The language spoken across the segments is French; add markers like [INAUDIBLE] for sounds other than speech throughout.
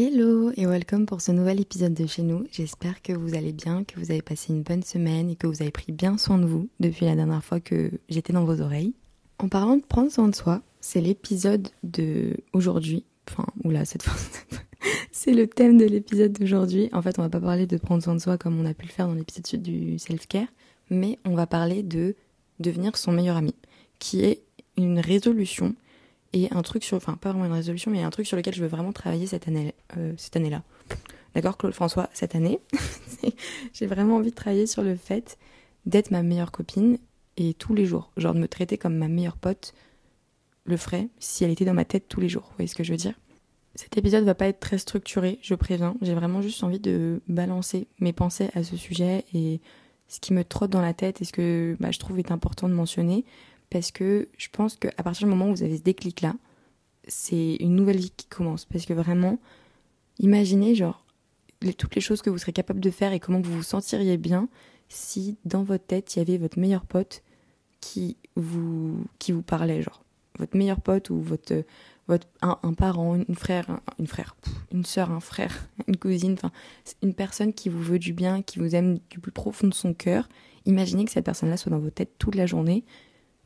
Hello et welcome pour ce nouvel épisode de chez nous. J'espère que vous allez bien, que vous avez passé une bonne semaine et que vous avez pris bien soin de vous depuis la dernière fois que j'étais dans vos oreilles. En parlant de prendre soin de soi, c'est l'épisode de aujourd'hui. Enfin, oula, cette fois, [LAUGHS] c'est le thème de l'épisode d'aujourd'hui. En fait, on va pas parler de prendre soin de soi comme on a pu le faire dans l'épisode du self-care, mais on va parler de devenir son meilleur ami, qui est une résolution et un truc sur, enfin pas vraiment une résolution, mais un truc sur lequel je veux vraiment travailler cette année, euh, cette année-là. D'accord, Claude François, cette année, [LAUGHS] j'ai vraiment envie de travailler sur le fait d'être ma meilleure copine et tous les jours, genre de me traiter comme ma meilleure pote le ferait si elle était dans ma tête tous les jours. Vous voyez ce que je veux dire? Cet épisode va pas être très structuré, je préviens. J'ai vraiment juste envie de balancer mes pensées à ce sujet et ce qui me trotte dans la tête et ce que bah, je trouve est important de mentionner parce que je pense qu'à partir du moment où vous avez ce déclic-là, c'est une nouvelle vie qui commence. Parce que vraiment, imaginez genre toutes les choses que vous serez capable de faire et comment vous vous sentiriez bien si dans votre tête il y avait votre meilleur pote qui vous qui vous parlait genre votre meilleur pote ou votre votre un, parent, une frère, une frère, une sœur, un frère, [LAUGHS] une cousine, enfin une personne qui vous veut du bien, qui vous aime du plus profond de son cœur. Imaginez que cette personne-là soit dans vos têtes toute la journée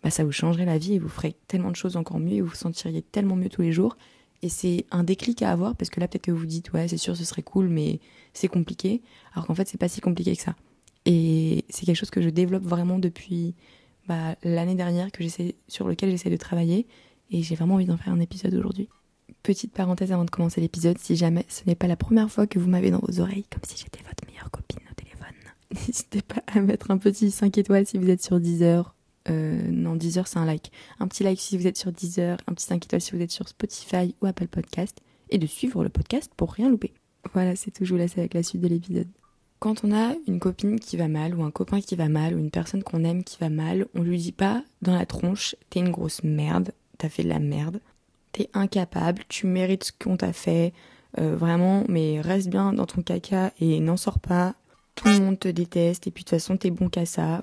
bah, ça vous changerait la vie et vous ferez tellement de choses encore mieux et vous vous sentiriez tellement mieux tous les jours. Et c'est un déclic à avoir parce que là, peut-être que vous vous dites, ouais, c'est sûr, ce serait cool, mais c'est compliqué. Alors qu'en fait, c'est pas si compliqué que ça. Et c'est quelque chose que je développe vraiment depuis bah, l'année dernière, que sur lequel j'essaie de travailler. Et j'ai vraiment envie d'en faire un épisode aujourd'hui. Petite parenthèse avant de commencer l'épisode, si jamais ce n'est pas la première fois que vous m'avez dans vos oreilles, comme si j'étais votre meilleure copine au téléphone, [LAUGHS] n'hésitez pas à mettre un petit 5 étoiles si vous êtes sur Deezer euh, non, Deezer, c'est un like. Un petit like si vous êtes sur Deezer, un petit 5 étoiles si vous êtes sur Spotify ou Apple Podcast, et de suivre le podcast pour rien louper. Voilà, c'est tout, je vous laisse avec la suite de l'épisode. Quand on a une copine qui va mal, ou un copain qui va mal, ou une personne qu'on aime qui va mal, on lui dit pas dans la tronche, t'es une grosse merde, t'as fait de la merde, t'es incapable, tu mérites ce qu'on t'a fait, euh, vraiment, mais reste bien dans ton caca et n'en sors pas, tout le monde te déteste, et puis de toute façon t'es bon qu'à ça,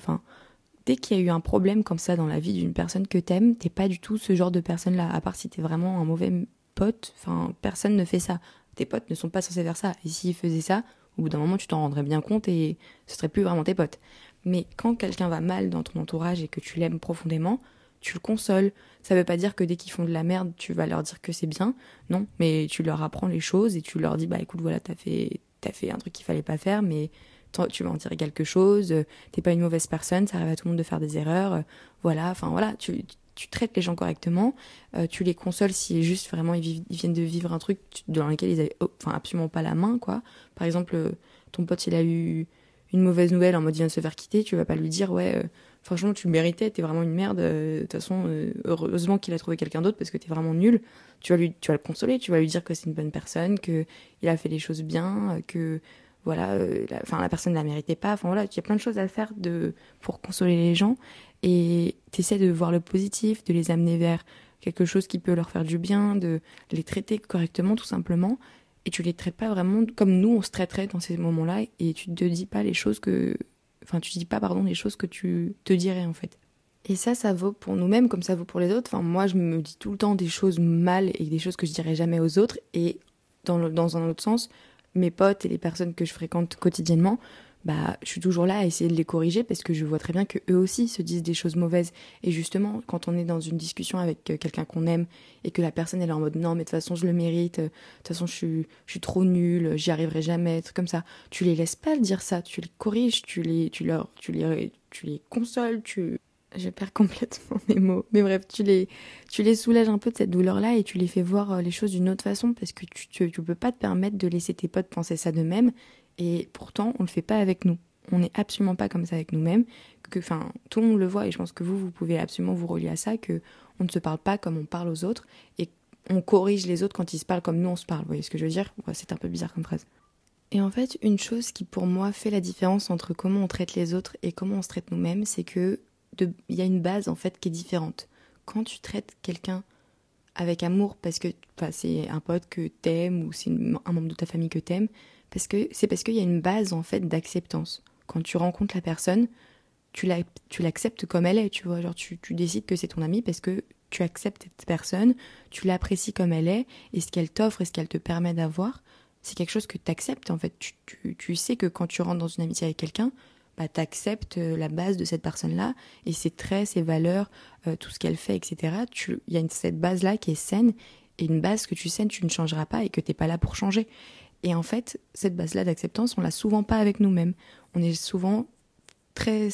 dès qu'il y a eu un problème comme ça dans la vie d'une personne que t'aimes, t'es pas du tout ce genre de personne-là. À part si t'es vraiment un mauvais pote, enfin, personne ne fait ça. Tes potes ne sont pas censés faire ça. Et s'ils faisaient ça, au bout d'un moment, tu t'en rendrais bien compte et ce serait plus vraiment tes potes. Mais quand quelqu'un va mal dans ton entourage et que tu l'aimes profondément, tu le consoles. Ça veut pas dire que dès qu'ils font de la merde, tu vas leur dire que c'est bien. Non, mais tu leur apprends les choses et tu leur dis, bah écoute, voilà, t'as fait, t'as fait un truc qu'il fallait pas faire, mais tu vas en tirer quelque chose, euh, t'es pas une mauvaise personne, ça arrive à tout le monde de faire des erreurs, euh, voilà, enfin voilà, tu, tu traites les gens correctement, euh, tu les consoles si juste vraiment ils, viennent de vivre un truc dans lequel ils avaient enfin, absolument pas la main, quoi. Par exemple, ton pote il a eu une mauvaise nouvelle en mode il vient de se faire quitter, tu vas pas lui dire ouais, franchement tu le méritais, t'es vraiment une merde, de toute façon, heureusement qu'il a trouvé quelqu'un d'autre parce que t'es vraiment nul. Tu vas, lui, tu vas le consoler, tu vas lui dire que c'est une bonne personne, que il a fait les choses bien, que voilà, euh, la, la personne ne la méritait pas. Enfin voilà, il y a plein de choses à faire de pour consoler les gens et tu essaies de voir le positif, de les amener vers quelque chose qui peut leur faire du bien, de les traiter correctement tout simplement. Et tu les traites pas vraiment comme nous on se traiterait dans ces moments-là et tu te dis pas les choses que, enfin tu dis pas pardon les choses que tu te dirais en fait. Et ça, ça vaut pour nous-mêmes comme ça vaut pour les autres. Enfin, moi, je me dis tout le temps des choses mal et des choses que je dirais jamais aux autres. Et dans, dans un autre sens, mes potes et les personnes que je fréquente quotidiennement, bah, je suis toujours là à essayer de les corriger parce que je vois très bien que eux aussi se disent des choses mauvaises. Et justement, quand on est dans une discussion avec euh, quelqu'un qu'on aime et que la personne est en mode non, mais de toute façon je le mérite, euh, de toute façon je suis, je suis trop nulle, j'y arriverai jamais, comme ça, tu les laisses pas dire ça, tu les corriges, tu les, tu leur, tu les, tu les consoles, tu, je perds [LAUGHS] complètement mes mots. Mais bref, tu les, tu les soulages un peu de cette douleur-là et tu les fais voir euh, les choses d'une autre façon parce que tu, tu, peux pas te permettre de laisser tes potes penser ça d'eux-mêmes et pourtant on le fait pas avec nous. On n'est absolument pas comme ça avec nous-mêmes. Enfin, tout le monde le voit et je pense que vous, vous pouvez absolument vous relier à ça que on ne se parle pas comme on parle aux autres et on corrige les autres quand ils se parlent comme nous on se parle. Vous voyez ce que je veux dire? C'est un peu bizarre comme phrase. Et en fait, une chose qui pour moi fait la différence entre comment on traite les autres et comment on se traite nous-mêmes, c'est que il y a une base en fait qui est différente. Quand tu traites quelqu'un avec amour parce que c'est un pote que t'aimes ou c'est un membre de ta famille que t'aimes, parce que c'est parce qu'il y a une base en fait d'acceptance. Quand tu rencontres la personne, tu l'acceptes comme elle est, tu vois, genre tu, tu décides que c'est ton ami parce que tu acceptes cette personne, tu l'apprécies comme elle est, et ce qu'elle t'offre et ce qu'elle te permet d'avoir, c'est quelque chose que tu acceptes en fait. Tu, sais que quand tu rentres dans une amitié avec quelqu'un, bah, tu acceptes euh, la base de cette personne-là et ses traits, ses valeurs, euh, tout ce qu'elle fait, etc. Il y a cette base-là qui est saine et une base que tu saines, tu ne changeras pas et que tu n'es pas là pour changer. Et en fait, cette base-là d'acceptance, on l'a souvent pas avec nous-mêmes. On est souvent très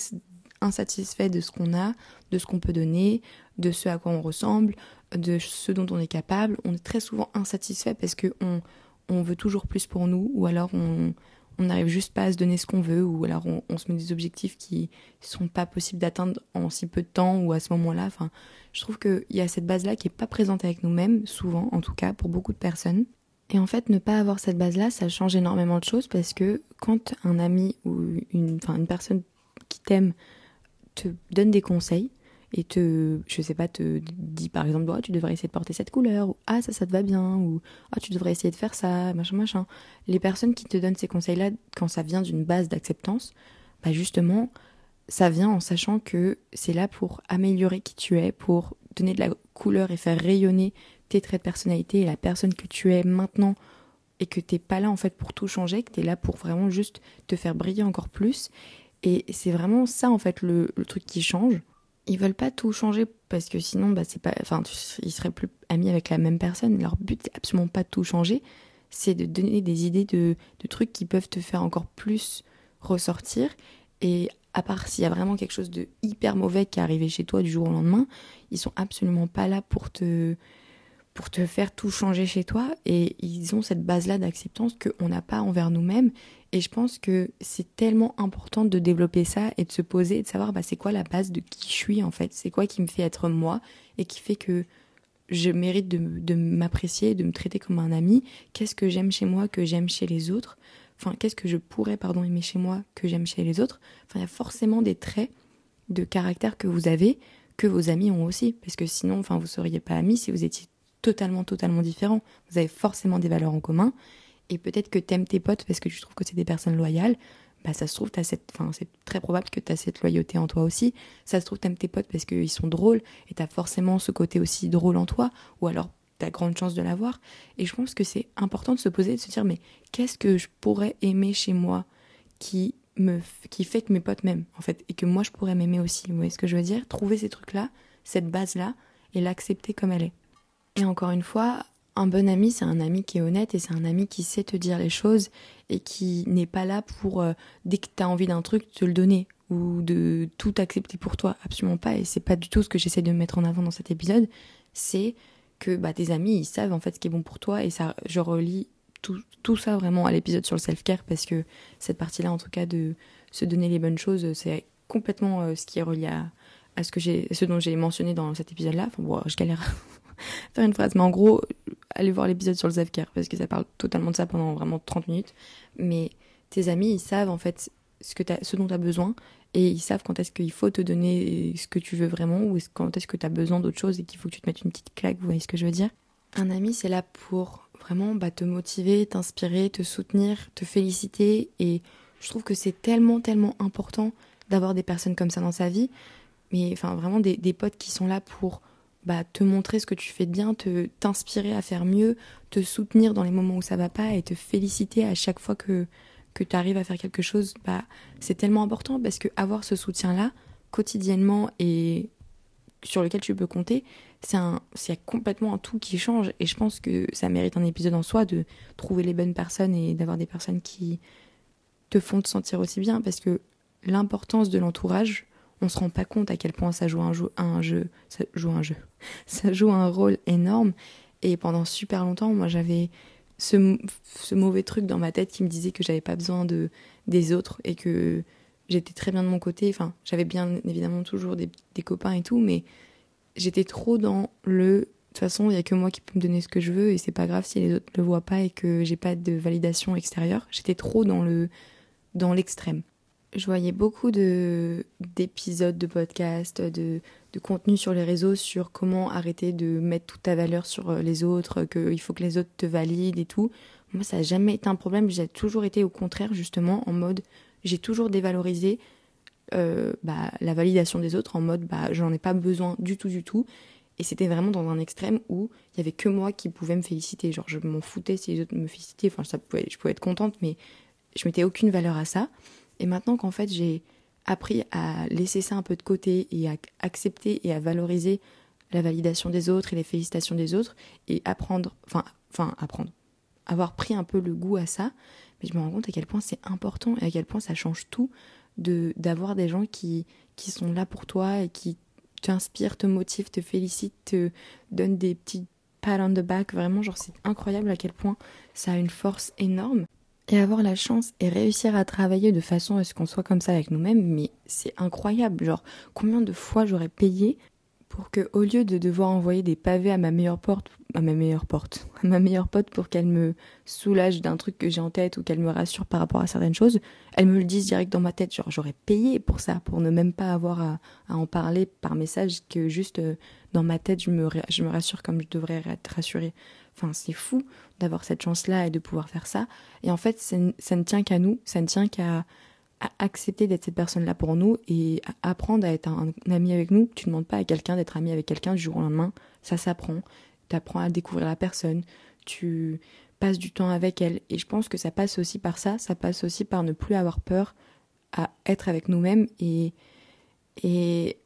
insatisfait de ce qu'on a, de ce qu'on peut donner, de ce à quoi on ressemble, de ce dont on est capable. On est très souvent insatisfait parce qu'on on veut toujours plus pour nous, ou alors on n'arrive juste pas à se donner ce qu'on veut, ou alors on, se met des objectifs qui sont pas possibles d'atteindre en si peu de temps ou à ce moment-là. Enfin, je trouve qu'il y a cette base-là qui est pas présente avec nous-mêmes, souvent, en tout cas, pour beaucoup de personnes. Et en fait, ne pas avoir cette base-là, ça change énormément de choses parce que quand un ami ou une, enfin, une personne qui t'aime te donne des conseils, et te, je sais pas, te dit par exemple, oh, tu devrais essayer de porter cette couleur, ou ah, ça, ça te va bien, ou ah, tu devrais essayer de faire ça, machin, machin. Les personnes qui te donnent ces conseils-là, quand ça vient d'une base d'acceptance, bah justement, ça vient en sachant que c'est là pour améliorer qui tu es, pour donner de la couleur et faire rayonner tes traits de personnalité et la personne que tu es maintenant et que t'es pas là en fait pour tout changer, que tu es là pour vraiment juste te faire briller encore plus. Et c'est vraiment ça en fait le truc qui change ils veulent pas tout changer parce que sinon bah c'est pas enfin ils seraient plus amis avec la même personne. Leur but c'est absolument pas de tout changer. C'est de donner des idées de, de, trucs qui peuvent te faire encore plus ressortir. Et à part s'il y a vraiment quelque chose de hyper mauvais qui est arrivé chez toi du jour au lendemain ils sont absolument pas là pour te pour te faire tout changer chez toi. Et ils ont cette base là d'acceptance qu'on n'a pas envers nous-mêmes. Et je pense que c'est tellement important de développer ça et de se poser et de savoir bah, c'est quoi la base de qui je suis en fait. C'est quoi qui me fait être moi et qui fait que je mérite de, de m'apprécier, de me traiter comme un ami. Qu'est-ce que j'aime chez moi que j'aime chez les autres? Enfin, qu'est-ce que je pourrais pardon aimer chez moi que j'aime chez les autres? Enfin, il y a forcément des traits de caractère que vous avez que vos amis ont aussi, parce que sinon, enfin, vous seriez pas amis si vous étiez totalement, totalement différents. Vous avez forcément des valeurs en commun et peut-être que t'aimes tes potes parce que tu trouves que c'est des personnes loyales, bah ça se trouve, as cette, enfin, c'est très probable que tu as cette loyauté en toi aussi. Ça se trouve, t'aimes tes potes parce qu'ils sont drôles et t'as forcément ce côté aussi drôle en toi, ou alors t'as grande chance de l'avoir. Et je pense que c'est important de se poser et de se dire, mais qu'est-ce que je pourrais aimer chez moi qui me, qui fait que mes potes m'aiment, en fait, et que moi je pourrais m'aimer aussi? Vous voyez ce que je veux dire? Trouver ces trucs-là, cette base-là, et l'accepter comme elle est. Et encore une fois, un bon ami, c'est un ami qui est honnête et c'est un ami qui sait te dire les choses et qui n'est pas là pour, euh, dès que tu as envie d'un truc, te le donner ou de tout accepter pour toi. Absolument pas. Et c'est pas du tout ce que j'essaie de mettre en avant dans cet épisode. C'est que bah, tes amis, ils savent en fait ce qui est bon pour toi. Et ça, je relis tout, ça vraiment à l'épisode sur le self-care parce que cette partie-là, en tout cas, de se donner les bonnes choses, c'est complètement euh, ce qui est relié à, ce, que ce dont j'ai mentionné dans cet épisode-là. Bon, je galère [LAUGHS] [LAUGHS] faire une phrase. Mais en gros, allez voir l'épisode sur le self-care parce que ça parle totalement de ça pendant vraiment 30 minutes. Mais tes amis, ils savent en fait ce, que as, ce dont tu as besoin et ils savent quand est-ce qu'il faut te donner ce que tu veux vraiment ou quand est-ce que tu as besoin d'autre chose et qu'il faut que tu te mettes une petite claque. Vous voyez ce que je veux dire? Un ami, c'est là pour vraiment bah, te motiver, t'inspirer, te soutenir, te féliciter. Et je trouve que c'est tellement, tellement important d'avoir des personnes comme ça dans sa vie. Mais enfin, vraiment des, des potes qui sont là pour bah, te montrer ce que tu fais de bien, te t'inspirer à faire mieux, te soutenir dans les moments où ça va pas et te féliciter à chaque fois que que tu arrives à faire quelque chose, bah c'est tellement important parce que avoir ce soutien là quotidiennement et sur lequel tu peux compter, c'est c'est complètement un tout qui change et je pense que ça mérite un épisode en soi de trouver les bonnes personnes et d'avoir des personnes qui te font te sentir aussi bien parce que l'importance de l'entourage on se rend pas compte à quel point ça joue un jeu, ça joue un jeu, [LAUGHS] ça joue un rôle énorme. Et pendant super longtemps, moi, j'avais ce, mauvais truc dans ma tête qui me disait que j'avais pas besoin de des autres et que j'étais très bien de mon côté. Enfin, j'avais bien évidemment toujours des, copains et tout, mais j'étais trop dans le. De toute façon, il y a que moi qui peux me donner ce que je veux et c'est pas grave si les autres le voient pas et que j'ai pas de validation extérieure. J'étais trop dans le dans l'extrême je voyais beaucoup de d'épisodes de podcasts, de, de contenu sur les réseaux sur comment arrêter de mettre toute ta valeur sur euh, les autres, qu'il faut que les autres te valident et tout. Moi, ça n'a jamais été un problème. J'ai toujours été au contraire, justement, en mode, j'ai toujours dévalorisé euh, bah, la validation des autres, en mode, bah, j'en ai pas besoin du tout, du tout. Et c'était vraiment dans un extrême où il y avait que moi qui pouvais me féliciter. Genre, je m'en foutais si les autres me félicitaient. Enfin, ça je pouvais être contente, mais je mettais aucune valeur à ça. Et maintenant qu'en fait, j'ai appris à laisser ça un peu de côté et à accepter et à valoriser la validation des autres et les félicitations des autres et apprendre, enfin, enfin, apprendre, avoir pris un peu le goût à ça, mais je me rends compte à quel point c'est important et à quel point ça change tout de d'avoir des gens qui, qui sont là pour toi et qui t'inspirent, te motivent, te félicitent, te donnent des petits pat on the back. Vraiment, genre, c'est incroyable à quel point ça a une force énorme. Et avoir la chance et réussir à travailler de façon à ce qu'on soit comme ça avec nous-mêmes, mais c'est incroyable. Genre, combien de fois j'aurais payé pour que, au lieu de devoir envoyer des pavés à ma meilleure porte, à ma meilleure porte, [LAUGHS] à ma meilleure pote pour qu'elle me soulage d'un truc que j'ai en tête ou qu'elle me rassure par rapport à certaines choses, elle me le dise direct dans ma tête. Genre, j'aurais payé pour ça, pour ne même pas avoir à, en parler par message, que juste euh, dans ma tête, je me, je me rassure comme je devrais être rassurée. Enfin, c'est fou d'avoir cette chance-là et de pouvoir faire ça. Et en fait, ça, ça ne tient qu'à nous, ça ne tient qu'à accepter d'être cette personne-là pour nous et apprendre à être un, ami avec nous. Tu ne demandes pas à quelqu'un d'être ami avec quelqu'un du jour au lendemain. Ça s'apprend. Tu apprends à découvrir la personne. Tu passes du temps avec elle. Et je pense que ça passe aussi par ça. Ça passe aussi par ne plus avoir peur à être avec nous-mêmes et, et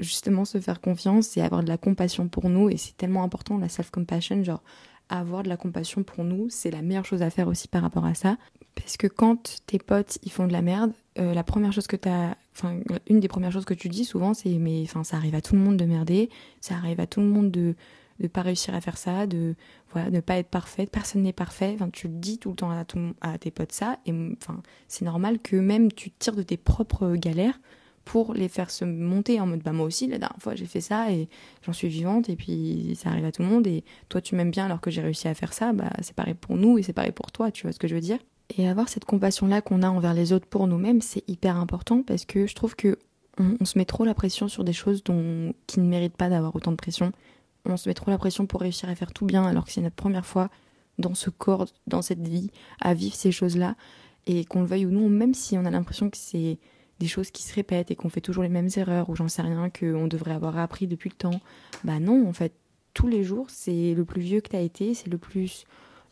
justement se faire confiance et avoir de la compassion pour nous. Et c'est tellement important, la self-compassion, genre avoir de la compassion pour nous, c'est la meilleure chose à faire aussi par rapport à ça. Parce que quand tes potes ils font de la merde, euh, la première chose que t'as, une des premières choses que tu dis souvent c'est mais enfin ça arrive à tout le monde de merder, ça arrive à tout le monde de de pas réussir à faire ça, de voilà, ne pas être parfaite, personne n'est parfait. Enfin, tu le dis tout le temps à, à tes potes ça, et enfin, c'est normal que même tu tires de tes propres galères pour les faire se monter en mode bah moi aussi la dernière fois j'ai fait ça et j'en suis vivante et puis ça arrive à tout le monde et toi tu m'aimes bien alors que j'ai réussi à faire ça bah c'est pareil pour nous et c'est pareil pour toi tu vois ce que je veux dire? Et avoir cette compassion là qu'on a envers les autres pour nous-mêmes c'est hyper important parce que je trouve que on, se met trop la pression sur des choses dont qui ne méritent pas d'avoir autant de pression on se met trop la pression pour réussir à faire tout bien alors que c'est notre première fois dans ce corps dans cette vie à vivre ces choses là et qu'on le veuille ou non même si on a l'impression que c'est des choses qui se répètent et qu'on fait toujours les mêmes erreurs ou j'en sais rien qu'on devrait avoir appris depuis le temps. Bah non, en fait, tous les jours, c'est le plus vieux que tu as été, c'est le plus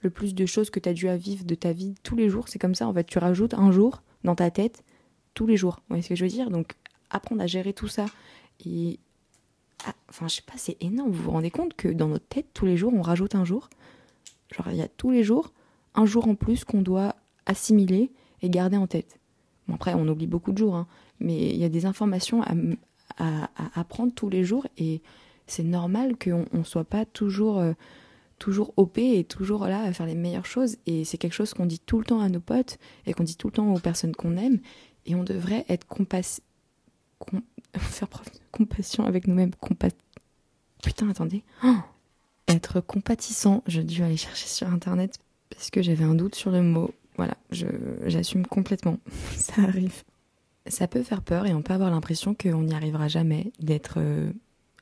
le plus de choses que tu as dû à vivre de ta vie tous les jours, c'est comme ça en fait, tu rajoutes un jour dans ta tête tous les jours. Vous voyez ce que je veux dire? Donc apprendre à gérer tout ça et enfin je sais pas, c'est énorme, vous vous rendez compte que dans notre tête tous les jours, on rajoute un jour? Genre il y a tous les jours un jour en plus qu'on doit assimiler et garder en tête. Après, on oublie beaucoup de jours, hein, mais il y a des informations à, apprendre tous les jours et c'est normal qu'on ne soit pas toujours, euh, toujours OP et toujours là à faire les meilleures choses. Et c'est quelque chose qu'on dit tout le temps à nos potes et qu'on dit tout le temps aux personnes qu'on aime. Et on devrait être compass... [LAUGHS] faire preuve de compassion avec nous-mêmes. Putain, attendez. Oh être compatissant. Je dû aller chercher sur internet parce que j'avais un doute sur le mot. Voilà, j'assume complètement. [LAUGHS] ça arrive. Ça peut faire peur et on peut avoir l'impression qu'on n'y arrivera jamais, d'être euh,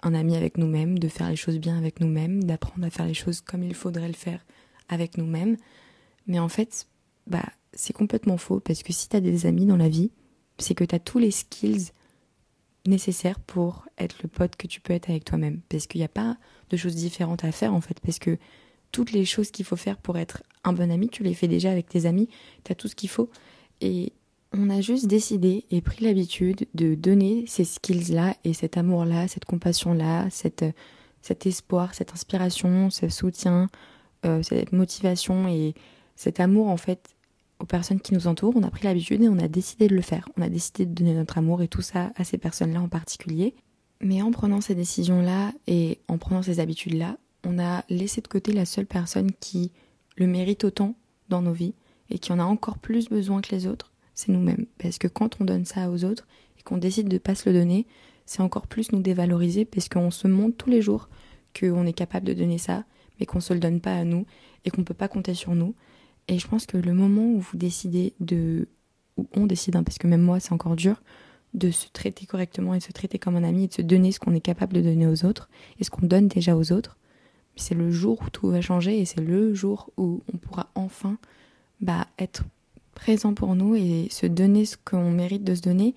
un ami avec nous-mêmes, de faire les choses bien avec nous-mêmes, d'apprendre à faire les choses comme il faudrait le faire avec nous-mêmes. Mais en fait, bah, c'est complètement faux parce que si tu as des amis dans la vie, c'est que tu as tous les skills nécessaires pour être le pote que tu peux être avec toi-même. Parce qu'il n'y a pas de choses différentes à faire en fait. Parce que toutes les choses qu'il faut faire pour être un bon ami, tu les fais déjà avec tes amis, tu as tout ce qu'il faut. Et on a juste décidé et pris l'habitude de donner ces skills-là et cet amour-là, cette compassion-là, cette, cet espoir, cette inspiration, ce soutien, euh, cette motivation et cet amour en fait aux personnes qui nous entourent. On a pris l'habitude et on a décidé de le faire. On a décidé de donner notre amour et tout ça à ces personnes-là en particulier. Mais en prenant ces décisions-là et en prenant ces habitudes-là, on a laissé de côté la seule personne qui le mérite autant dans nos vies et qui en a encore plus besoin que les autres, c'est nous-mêmes. Parce que quand on donne ça aux autres et qu'on décide de ne pas se le donner, c'est encore plus nous dévaloriser parce qu'on se montre tous les jours qu'on est capable de donner ça, mais qu'on ne se le donne pas à nous et qu'on ne peut pas compter sur nous. Et je pense que le moment où vous décidez de, ou on décide, hein, parce que même moi c'est encore dur, de se traiter correctement et de se traiter comme un ami et de se donner ce qu'on est capable de donner aux autres et ce qu'on donne déjà aux autres, c'est le jour où tout va changer et c'est le jour où on pourra enfin bah, être présent pour nous et se donner ce qu'on mérite de se donner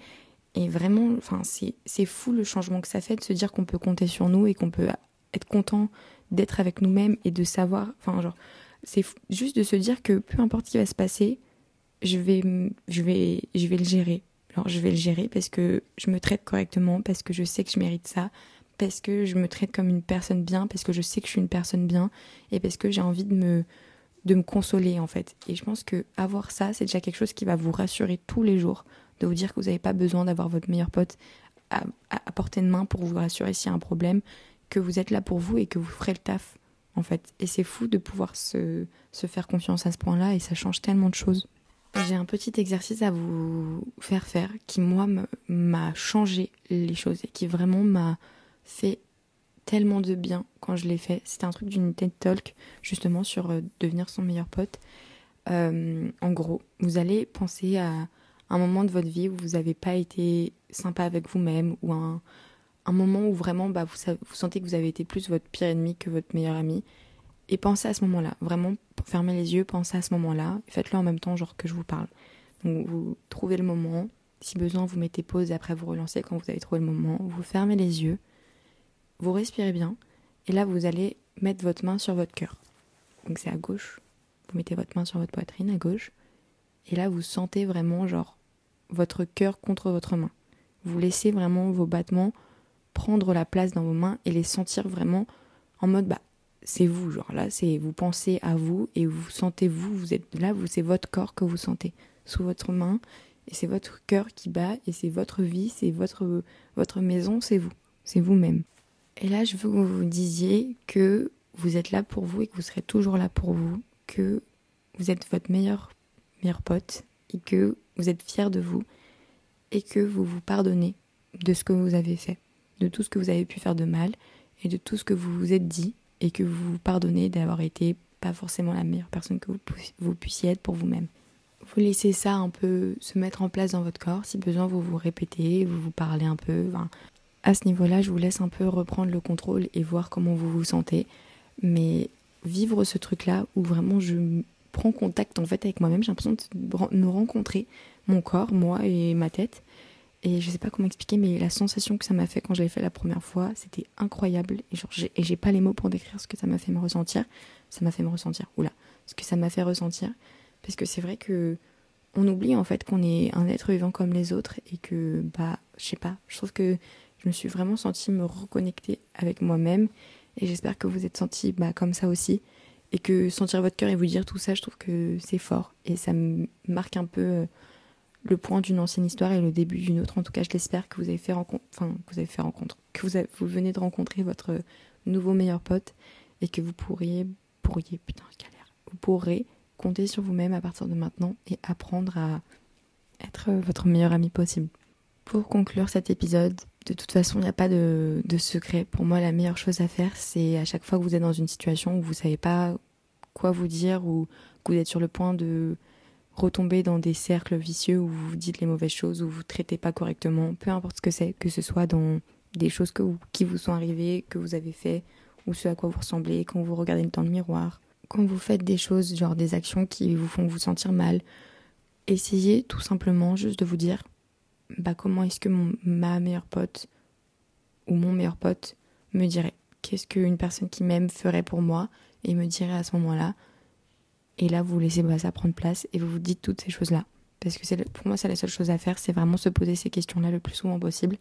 Et vraiment, enfin, c'est fou le changement que ça fait de se dire qu'on peut compter sur nous et qu'on peut être content d'être avec nous-mêmes et de savoir, enfin, genre, c'est juste de se dire que peu importe ce qui va se passer, je vais, je vais, je vais le gérer. Alors, je vais le gérer parce que je me traite correctement, parce que je sais que je mérite ça, parce que je me traite comme une personne bien, parce que je sais que je suis une personne bien, et parce que j'ai envie de me, de me consoler, en fait. Et je pense que avoir ça, c'est déjà quelque chose qui va vous rassurer tous les jours de vous dire que vous n'avez pas besoin d'avoir votre meilleur pote à, portée de main pour vous rassurer s'il y a un problème, que vous êtes là pour vous et que vous ferez le taf, en fait. Et c'est fou de pouvoir se, se faire confiance à ce point-là et ça change tellement de choses. J'ai un petit exercice à vous faire faire qui, moi, m'a changé les choses et qui vraiment m'a fait tellement de bien quand je l'ai fait. C'était un truc d'une TED Talk, justement, sur euh, devenir son meilleur pote. Euh, en gros, vous allez penser à un moment de votre vie où vous n'avez pas été sympa avec vous-même ou un, un, moment où vraiment bah, vous, vous, sentez que vous avez été plus votre pire ennemi que votre meilleur ami. Et pensez à ce moment-là, vraiment fermez les yeux, pensez à ce moment-là, faites-le en même temps genre que je vous parle. Vous trouvez le moment, si besoin vous mettez pause et après vous relancez quand vous avez trouvé le moment, vous fermez les yeux, vous respirez bien et là vous allez mettre votre main sur votre cœur. Donc c'est à gauche, vous mettez votre main sur votre poitrine à gauche et là vous sentez vraiment genre votre cœur contre votre main. Vous laissez vraiment vos battements prendre la place dans vos mains et les sentir vraiment en mode bah c'est vous genre là c'est vous pensez à vous et vous sentez vous vous êtes là vous c'est votre corps que vous sentez sous votre main et c'est votre cœur qui bat et c'est votre vie c'est votre votre maison c'est vous c'est vous-même et là je veux que vous vous disiez que vous êtes là pour vous et que vous serez toujours là pour vous que vous êtes votre meilleur meilleur pote et que vous êtes fier de vous et que vous vous pardonnez de ce que vous avez fait, de tout ce que vous avez pu faire de mal et de tout ce que vous vous êtes dit et que vous vous pardonnez d'avoir été pas forcément la meilleure personne que vous, puissiez être pour vous-même. Vous laissez ça un peu se mettre en place dans votre corps. Si besoin, vous vous répétez, vous vous parlez un peu. À ce niveau-là, je vous laisse un peu reprendre le contrôle et voir comment vous vous sentez. Mais vivre ce truc-là où vraiment je prends contact en fait avec moi-même. J'ai l'impression de me rencontrer, mon corps, moi et ma tête. Et je sais pas comment expliquer, mais la sensation que ça m'a fait quand je l'ai fait la première fois, c'était incroyable. Et genre, j'ai pas les mots pour décrire ce que ça m'a fait me ressentir. Ça m'a fait me ressentir. Oula, ce que ça m'a fait ressentir. Parce que c'est vrai que on oublie en fait qu'on est un être vivant comme les autres et que, bah, je sais pas, je trouve que je me suis vraiment sentie me reconnecter avec moi-même. Et j'espère que vous êtes sentis bah, comme ça aussi et que sentir votre cœur et vous dire tout ça, je trouve que c'est fort. Et ça marque un peu euh, le point d'une ancienne histoire et le début d'une autre. En tout cas, je l'espère que vous avez fait rencontre, enfin, que vous avez fait rencontre, que vous, venez de rencontrer votre nouveau meilleur pote et que vous pourriez, pourriez, putain, galère, vous pourrez compter sur vous-même à partir de maintenant et apprendre à être votre meilleur ami possible. Pour conclure cet épisode, de toute façon, il n'y a pas de, secret. Pour moi, la meilleure chose à faire, c'est à chaque fois que vous êtes dans une situation où vous ne savez pas quoi vous dire ou que vous êtes sur le point de retomber dans des cercles vicieux où vous dites les mauvaises choses, où vous ne traitez pas correctement, peu importe ce que c'est, que ce soit dans des choses qui vous sont arrivées, que vous avez fait, ou ce à quoi vous ressemblez, quand vous regardez le miroir, quand vous faites des choses, genre des actions qui vous font vous sentir mal, essayez tout simplement juste de vous dire bah comment est-ce que mon, ma meilleure pote ou mon meilleur pote me dirait? Qu'est-ce qu'une personne qui m'aime ferait pour moi? Et me dirait à ce moment-là Et là, vous laissez bah, ça prendre place et vous vous dites toutes ces choses-là. Parce que c'est pour moi, c'est la seule chose à faire, c'est vraiment se poser ces questions-là le plus souvent possible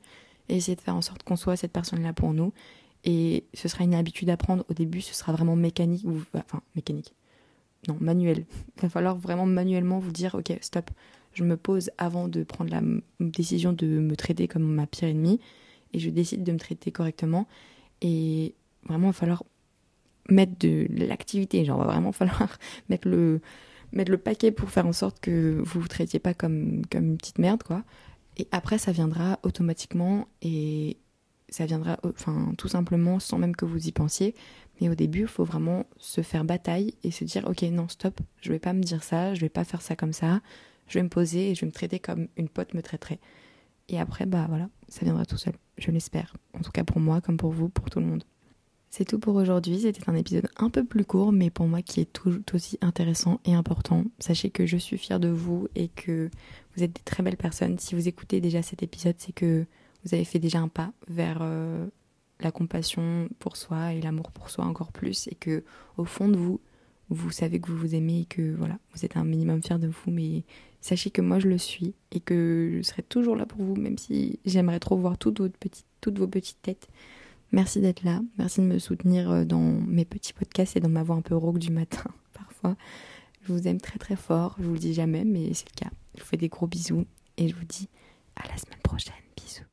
et essayer de faire en sorte qu'on soit cette personne-là pour nous. Et ce sera une habitude à prendre. Au début, ce sera vraiment mécanique, ou enfin mécanique. Non, manuel. Il [LAUGHS] va falloir vraiment manuellement vous dire, ok, stop, je me pose avant de prendre la décision de me traiter comme ma pire ennemie et je décide de me traiter correctement. Et vraiment, il va falloir mettre de l'activité, genre, il va vraiment falloir [LAUGHS] mettre le, mettre le paquet pour faire en sorte que vous vous traitiez pas comme, comme une petite merde, quoi. Et après, ça viendra automatiquement et ça viendra, enfin, tout simplement sans même que vous y pensiez. Mais au début, il faut vraiment se faire bataille et se dire, ok, non, stop, je vais pas me dire ça, je vais pas faire ça comme ça, je vais me poser et je vais me traiter comme une pote me traiterait. Et après, bah voilà, ça viendra tout seul, je l'espère. En tout cas pour moi, comme pour vous, pour tout le monde. C'est tout pour aujourd'hui. C'était un épisode un peu plus court, mais pour moi qui est tout aussi intéressant et important. Sachez que je suis fière de vous et que vous êtes des très belles personnes. Si vous écoutez déjà cet épisode, c'est que vous avez fait déjà un pas vers euh, la compassion pour soi et l'amour pour soi encore plus et que au fond de vous, vous savez que vous vous aimez et que voilà, vous êtes un minimum fier de vous mais sachez que moi je le suis et que je serai toujours là pour vous même si j'aimerais trop voir toutes, toutes vos petites têtes. Merci d'être là, merci de me soutenir euh, dans mes petits podcasts et dans ma voix un peu rauque du matin [LAUGHS] parfois. Je vous aime très très fort, je vous le dis jamais mais c'est le cas. Je vous fais des gros bisous et je vous dis à la semaine prochaine. Bisous.